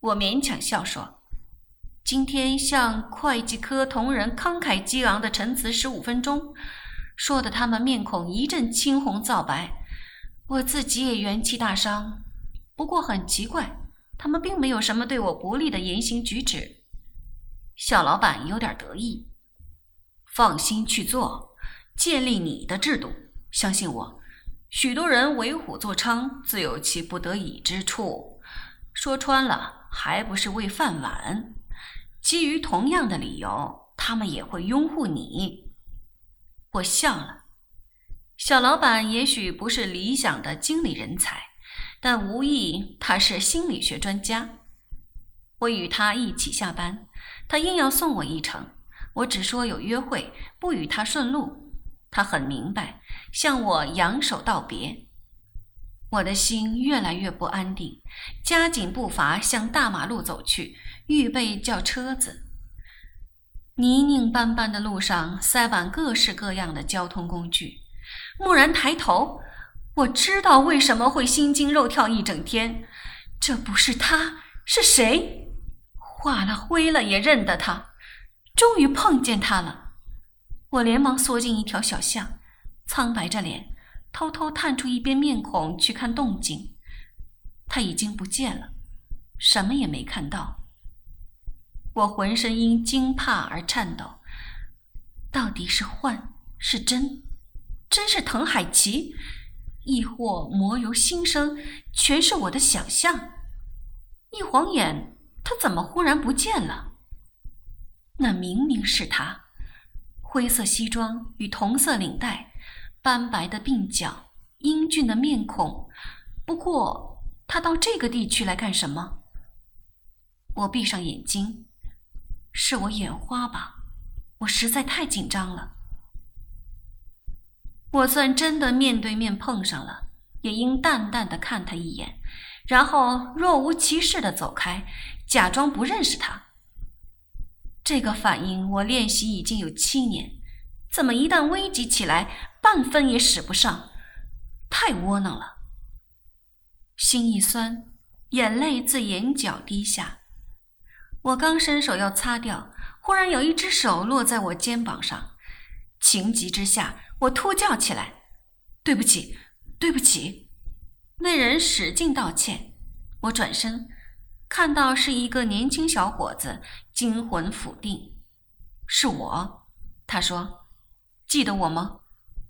我勉强笑说：“今天向会计科同仁慷慨激昂的陈词十五分钟，说的他们面孔一阵青红皂白，我自己也元气大伤。不过很奇怪，他们并没有什么对我不利的言行举止。”小老板有点得意：“放心去做，建立你的制度，相信我。”许多人为虎作伥，自有其不得已之处。说穿了，还不是为饭碗。基于同样的理由，他们也会拥护你。我笑了。小老板也许不是理想的经理人才，但无疑他是心理学专家。我与他一起下班，他硬要送我一程，我只说有约会，不与他顺路。他很明白，向我扬手道别。我的心越来越不安定，加紧步伐向大马路走去，预备叫车子。泥泞斑斑的路上塞满各式各样的交通工具。蓦然抬头，我知道为什么会心惊肉跳一整天。这不是他，是谁？化了灰了也认得他。终于碰见他了。我连忙缩进一条小巷，苍白着脸，偷偷探出一边面孔去看动静。他已经不见了，什么也没看到。我浑身因惊怕而颤抖。到底是幻是真？真是藤海奇，亦或魔由心生，全是我的想象？一晃眼，他怎么忽然不见了？那明明是他。灰色西装与同色领带，斑白的鬓角，英俊的面孔。不过，他到这个地区来干什么？我闭上眼睛，是我眼花吧？我实在太紧张了。我算真的面对面碰上了，也应淡淡的看他一眼，然后若无其事的走开，假装不认识他。这个反应我练习已经有七年，怎么一旦危急起来，半分也使不上？太窝囊了。心一酸，眼泪自眼角滴下。我刚伸手要擦掉，忽然有一只手落在我肩膀上，情急之下，我突叫起来：“对不起，对不起！”那人使劲道歉。我转身。看到是一个年轻小伙子，惊魂甫定。是我，他说：“记得我吗？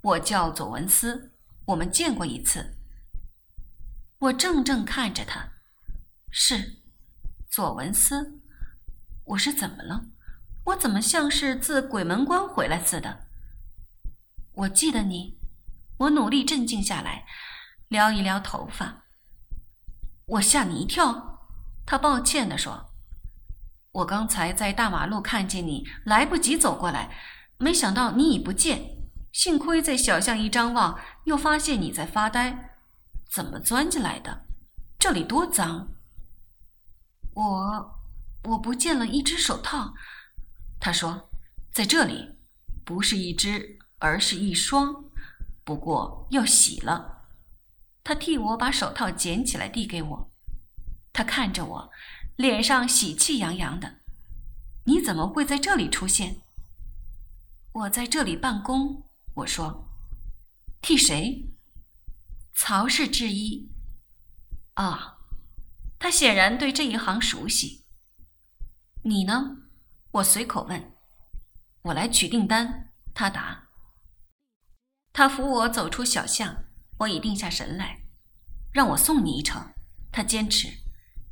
我叫左文思，我们见过一次。”我怔怔看着他，是左文思。我是怎么了？我怎么像是自鬼门关回来似的？我记得你。我努力镇静下来，撩一撩头发。我吓你一跳。他抱歉地说：“我刚才在大马路看见你，来不及走过来，没想到你已不见。幸亏在小巷一张望，又发现你在发呆。怎么钻进来的？这里多脏！”我我不见了一只手套。他说：“在这里，不是一只，而是一双，不过要洗了。”他替我把手套捡起来递给我。他看着我，脸上喜气洋洋的。你怎么会在这里出现？我在这里办公。我说，替谁？曹氏制衣。啊，他显然对这一行熟悉。你呢？我随口问。我来取订单。他答。他扶我走出小巷，我已定下神来，让我送你一程。他坚持。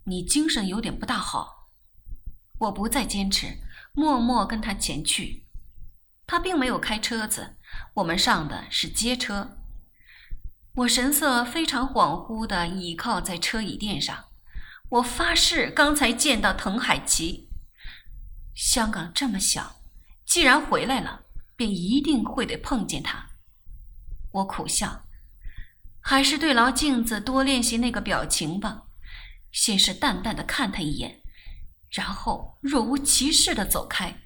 你精神有点不大好，我不再坚持，默默跟他前去。他并没有开车子，我们上的是街车。我神色非常恍惚地倚靠在车椅垫上。我发誓，刚才见到滕海奇。香港这么小，既然回来了，便一定会得碰见他。我苦笑，还是对牢镜子，多练习那个表情吧。先是淡淡的看他一眼，然后若无其事的走开。